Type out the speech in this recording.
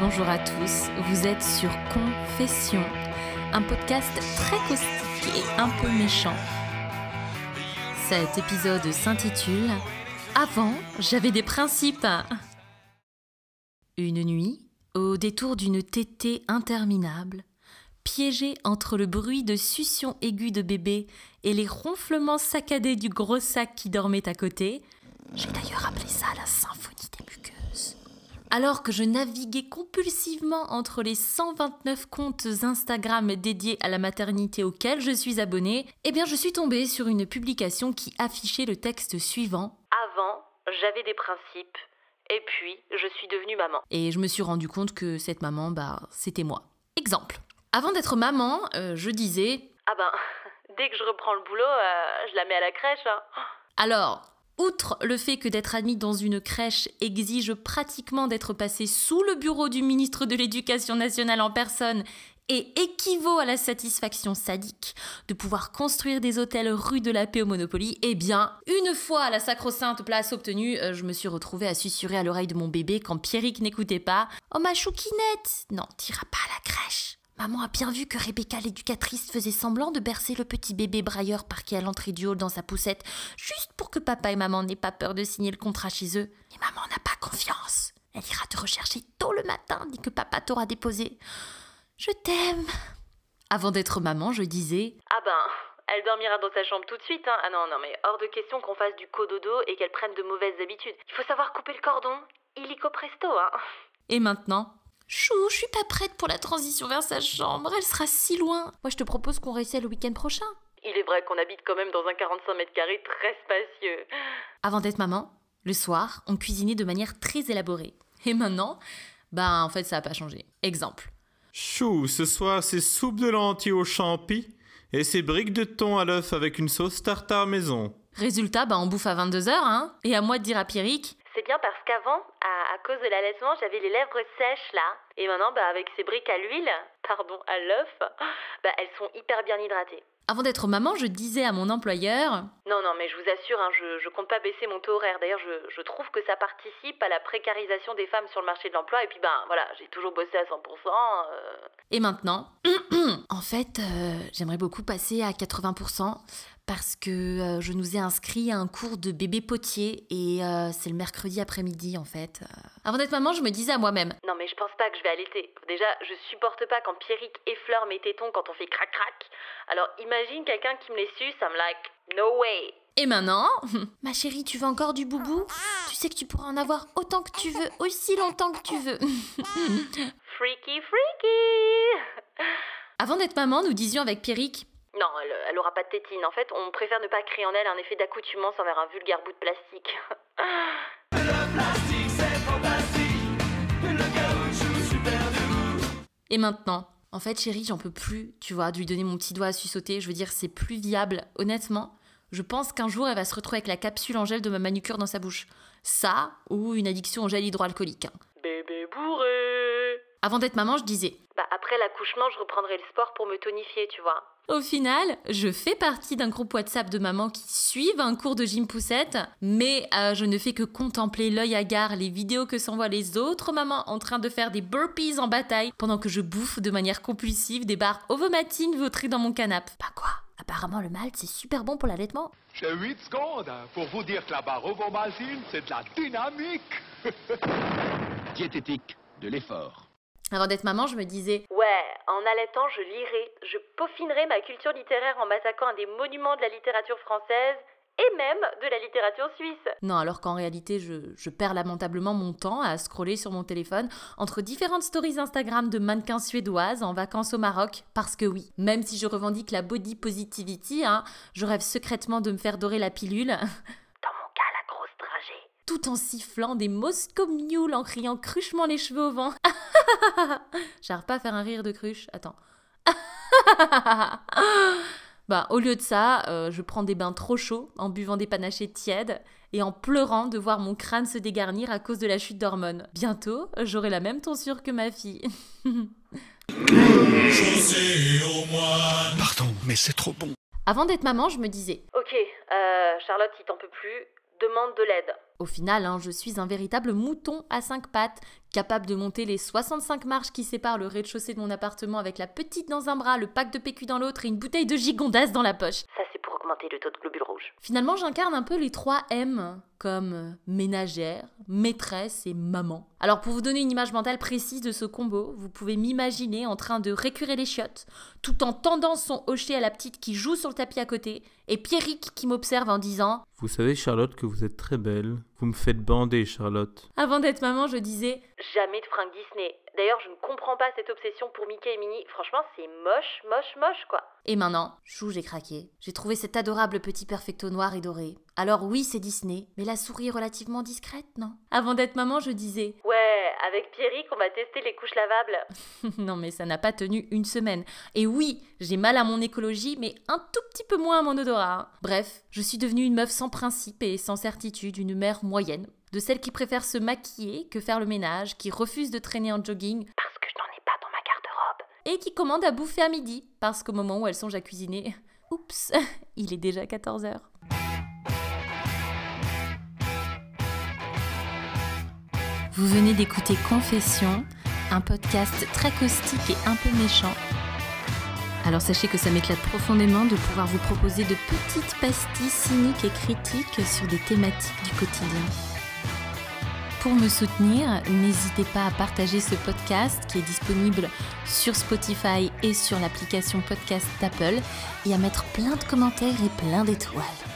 bonjour à tous. Vous êtes sur Confession, un podcast très caustique et un peu méchant. Cet épisode s'intitule Avant, j'avais des principes. Une nuit, au détour d'une tétée interminable, piégée entre le bruit de succion aiguë de bébé et les ronflements saccadés du gros sac qui dormait à côté, j'ai d'ailleurs appelé ça la symphonie. Alors que je naviguais compulsivement entre les 129 comptes Instagram dédiés à la maternité auxquels je suis abonnée, eh bien je suis tombée sur une publication qui affichait le texte suivant Avant, j'avais des principes. Et puis, je suis devenue maman. et je me suis rendu compte que cette maman, bah, c'était moi. Exemple. Avant d'être maman, euh, je disais Ah ben, dès que je reprends le boulot, euh, je la mets à la crèche. hein. Alors, outre le fait que d'être admis dans une crèche exige pratiquement d'être passé sous le bureau du ministre de l'Éducation nationale en personne et équivaut à la satisfaction sadique de pouvoir construire des hôtels rue de la Paix au Monopoly, eh bien, une fois la sacro-sainte place obtenue, euh, je me suis retrouvée à susurrer à l'oreille de mon bébé quand Pierrick n'écoutait pas « Oh ma chouquinette Non, t'iras pas à la crèche !» Maman a bien vu que Rebecca l'éducatrice faisait semblant de bercer le petit bébé brailleur parqué à l'entrée du hall dans sa poussette, juste pour que papa et maman n'aient pas peur de signer le contrat chez eux. Et maman n'a pas confiance. Elle ira te rechercher tôt le matin dès que papa t'aura déposé. Je t'aime. Avant d'être maman, je disais Ah ben, elle dormira dans sa chambre tout de suite. Hein. Ah non, non, mais hors de question qu'on fasse du cododo et qu'elle prenne de mauvaises habitudes. Il faut savoir couper le cordon. Illico presto, hein. Et maintenant Chou, je suis pas prête pour la transition vers sa chambre, elle sera si loin. Moi, je te propose qu'on réessaie le week-end prochain. Il est vrai qu'on habite quand même dans un 45 mètres carrés très spacieux. Avant d'être maman, le soir, on cuisinait de manière très élaborée. Et maintenant, bah en fait, ça n'a pas changé. Exemple. Chou, ce soir c'est soupe de lentilles au champi et c'est briques de thon à l'œuf avec une sauce tartare maison. Résultat, bah on bouffe à 22h, hein. Et à moi de dire à Pierrick C'est bien parce qu'avant, à, à cause de l'allaitement, j'avais les lèvres sèches là. Et maintenant, bah, avec ces briques à l'huile, pardon, à l'œuf, bah, elles sont hyper bien hydratées. Avant d'être maman, je disais à mon employeur Non, non, mais je vous assure, hein, je, je compte pas baisser mon taux horaire. D'ailleurs, je, je trouve que ça participe à la précarisation des femmes sur le marché de l'emploi. Et puis, ben voilà, j'ai toujours bossé à 100%. euh, Et maintenant En fait, euh, j'aimerais beaucoup passer à 80% parce que euh, je nous ai inscrit à un cours de bébé potier et euh, c'est le mercredi après-midi en fait. Avant d'être maman, je me disais à moi-même Non, mais je pense pas que je vais allaiter. Déjà, je supporte pas quand Pierrick effleure mes tétons quand on fait crac-crac. Alors, imagine quelqu'un qui me les suce, I'm like, no way. Et maintenant Ma chérie, tu veux encore du boubou? Tu sais que tu pourras en avoir autant que tu veux, aussi longtemps que tu veux. Freaky, freaky. Avant d'être maman, nous disions avec Pierrick Non, elle, elle aura pas de tétine. En fait, on préfère ne pas créer en elle un effet d'accoutumance envers un vulgaire bout de plastique. Et maintenant En fait, chérie, j'en peux plus, tu vois, de lui donner mon petit doigt à suçoter. Je veux dire, c'est plus viable. Honnêtement, je pense qu'un jour, elle va se retrouver avec la capsule en gel de ma manucure dans sa bouche. Ça, ou une addiction au gel hydroalcoolique. hein. Avant d'être maman, je disais. Bah, après l'accouchement, je reprendrai le sport pour me tonifier, tu vois. Au final, je fais partie d'un groupe WhatsApp de mamans qui suivent un cours de gym poussette, mais euh, je ne fais que contempler l'œil hagard les vidéos que s'envoient les autres mamans en train de faire des burpees en bataille pendant que je bouffe de manière compulsive des barres ovomatines vautrées dans mon canapé. Bah quoi? Apparemment le malt c'est super bon pour l'allaitement. J'ai 8 secondes pour vous dire que la barre ovomaltine, c'est de la dynamique. Diététique de l'effort. Avant d'être maman, je me disais Ouais, en allaitant, je lirai, je peaufinerai ma culture littéraire en m'attaquant à des monuments de la littérature française et même de la littérature suisse. non, alors qu'en réalité, je, je perds lamentablement mon temps à scroller sur mon téléphone entre différentes stories Instagram de mannequins suédoises en vacances au Maroc. Parce que oui, même si je revendique la body positivity, hein, je rêve secrètement de me faire dorer la pilule, Dans mon cas, la grosse dragée. tout en sifflant des Mule en criant cruchement les cheveux au vent. J'arrive pas à faire un rire de cruche. Attends. bah, au lieu de ça, euh, je prends des bains trop chauds en buvant des panachés tièdes et en pleurant de voir mon crâne se dégarnir à cause de la chute d'hormones. Bientôt, j'aurai la même tonsure que ma fille. Pardon, mais c'est trop bon. Avant d'être maman, je me disais Ok, euh, Charlotte, il t'en peut plus. Demande de l'aide. Au final, hein, je suis un véritable mouton à cinq pattes, capable de monter les 65 marches qui séparent le rez-de-chaussée de mon appartement avec la petite dans un bras, le pack de PQ dans l'autre et une bouteille de gigondasse dans la poche. Ça, c'est pour augmenter le taux de globules rouges. Finalement, j'incarne un peu les trois M, comme euh, ménagère, maîtresse et maman. Alors pour vous donner une image mentale précise de ce combo, vous pouvez m'imaginer en train de récurer les chiottes, tout en tendant son hocher à la petite qui joue sur le tapis à côté, et Pierrick qui m'observe en disant Vous savez, Charlotte, que vous êtes très belle. Vous me faites bander, Charlotte. Avant d'être maman, je disais Jamais de fringues Disney. D'ailleurs, je ne comprends pas cette obsession pour Mickey et Minnie. Franchement, c'est moche, moche, moche, quoi. Et maintenant, chou, j'ai craqué. J'ai trouvé cet adorable petit perfecto noir et doré. Alors oui, c'est Disney, mais la souris est relativement discrète, non? Avant d'être maman, je disais Ouais, avec Pierrick, on va tester les couches lavables. non mais ça n'a pas tenu une semaine. Et oui, j'ai mal à mon écologie, mais un tout petit peu moins à mon odorat. hein. Bref, je suis devenue une meuf sans principe et sans certitude, une mère moyenne. De celle qui préfère se maquiller que faire le ménage, qui refuse de traîner en jogging Parce que je n'en ai pas dans ma garde-robe. et qui commande à bouffer à midi, parce qu'au moment où elle songe à cuisiner, oups, il est déjà 14h. Vous venez d'écouter Confession, un podcast très caustique et un peu méchant. Alors sachez que ça m'éclate profondément de pouvoir vous proposer de petites pastilles cyniques et critiques sur des thématiques du quotidien. Pour me soutenir, n'hésitez pas à partager ce podcast qui est disponible sur Spotify et sur l'application podcast d'Apple et à mettre plein de commentaires et plein d'étoiles.